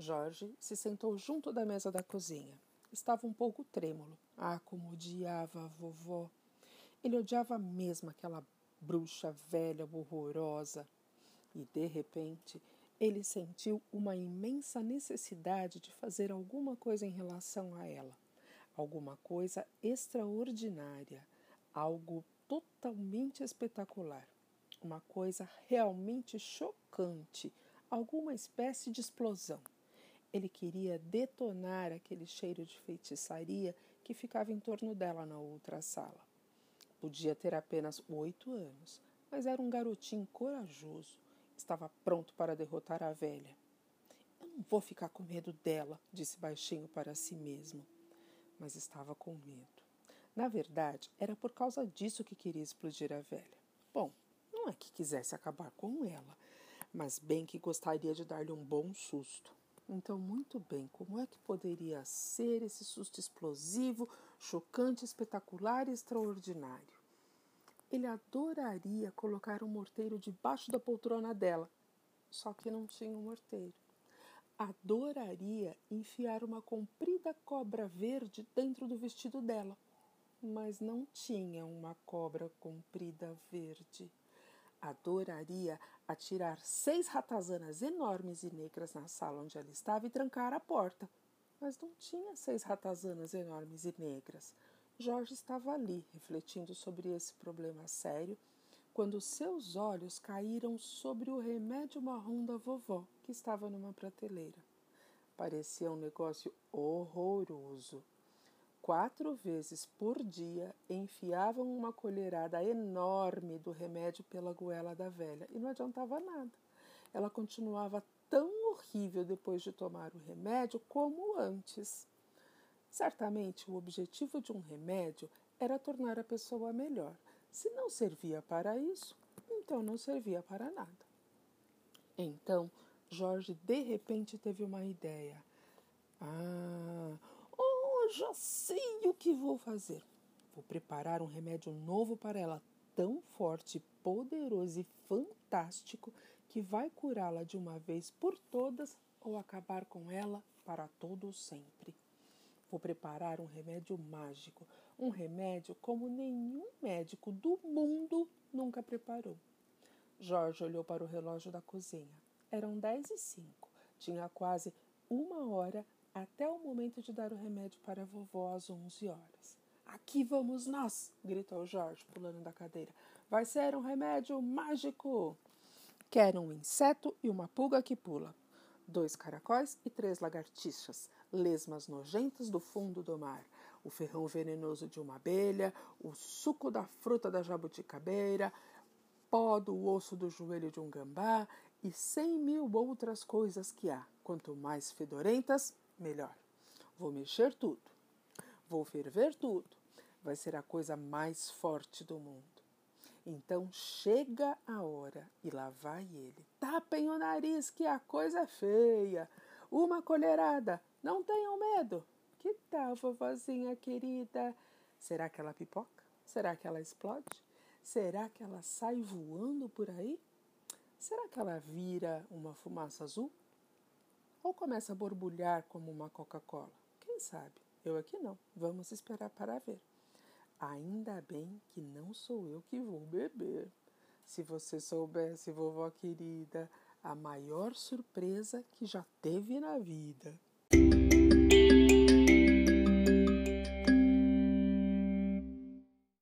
Jorge se sentou junto da mesa da cozinha. Estava um pouco trêmulo. Ah, como odiava a vovó! Ele odiava mesmo aquela bruxa velha horrorosa. E, de repente, ele sentiu uma imensa necessidade de fazer alguma coisa em relação a ela. Alguma coisa extraordinária, algo totalmente espetacular, uma coisa realmente chocante, alguma espécie de explosão. Ele queria detonar aquele cheiro de feitiçaria que ficava em torno dela na outra sala. Podia ter apenas oito anos, mas era um garotinho corajoso. Estava pronto para derrotar a velha. Eu não vou ficar com medo dela, disse baixinho para si mesmo. Mas estava com medo. Na verdade, era por causa disso que queria explodir a velha. Bom, não é que quisesse acabar com ela, mas bem que gostaria de dar-lhe um bom susto. Então, muito bem, como é que poderia ser esse susto explosivo, chocante, espetacular e extraordinário? Ele adoraria colocar um morteiro debaixo da poltrona dela, só que não tinha um morteiro. Adoraria enfiar uma comprida cobra verde dentro do vestido dela, mas não tinha uma cobra comprida verde. Adoraria atirar seis ratazanas enormes e negras na sala onde ela estava e trancar a porta. Mas não tinha seis ratazanas enormes e negras. Jorge estava ali, refletindo sobre esse problema sério, quando seus olhos caíram sobre o remédio marrom da vovó, que estava numa prateleira. Parecia um negócio horroroso quatro vezes por dia enfiavam uma colherada enorme do remédio pela goela da velha e não adiantava nada. Ela continuava tão horrível depois de tomar o remédio como antes. Certamente o objetivo de um remédio era tornar a pessoa melhor. Se não servia para isso, então não servia para nada. Então, Jorge de repente teve uma ideia. Ah, já sei o que vou fazer. Vou preparar um remédio novo para ela, tão forte, poderoso e fantástico que vai curá-la de uma vez por todas ou acabar com ela para todo sempre. Vou preparar um remédio mágico, um remédio como nenhum médico do mundo nunca preparou. Jorge olhou para o relógio da cozinha. Eram dez e cinco. Tinha quase uma hora até o momento de dar o remédio para a vovó às onze horas. Aqui vamos nós! gritou Jorge, pulando da cadeira. Vai ser um remédio mágico! Quero um inseto e uma pulga que pula, dois caracóis e três lagartixas, lesmas nojentas do fundo do mar, o ferrão venenoso de uma abelha, o suco da fruta da jabuticabeira, pó do osso do joelho de um gambá e cem mil outras coisas que há. Quanto mais fedorentas, melhor. Vou mexer tudo. Vou ferver tudo. Vai ser a coisa mais forte do mundo. Então chega a hora e lá vai ele. Tapem o nariz que a coisa é feia. Uma colherada. Não tenham medo. Que tal, vovozinha querida? Será que ela pipoca? Será que ela explode? Será que ela sai voando por aí? Será que ela vira uma fumaça azul? Ou começa a borbulhar como uma Coca-Cola? Quem sabe? Eu aqui não. Vamos esperar para ver. Ainda bem que não sou eu que vou beber. Se você soubesse, vovó querida, a maior surpresa que já teve na vida.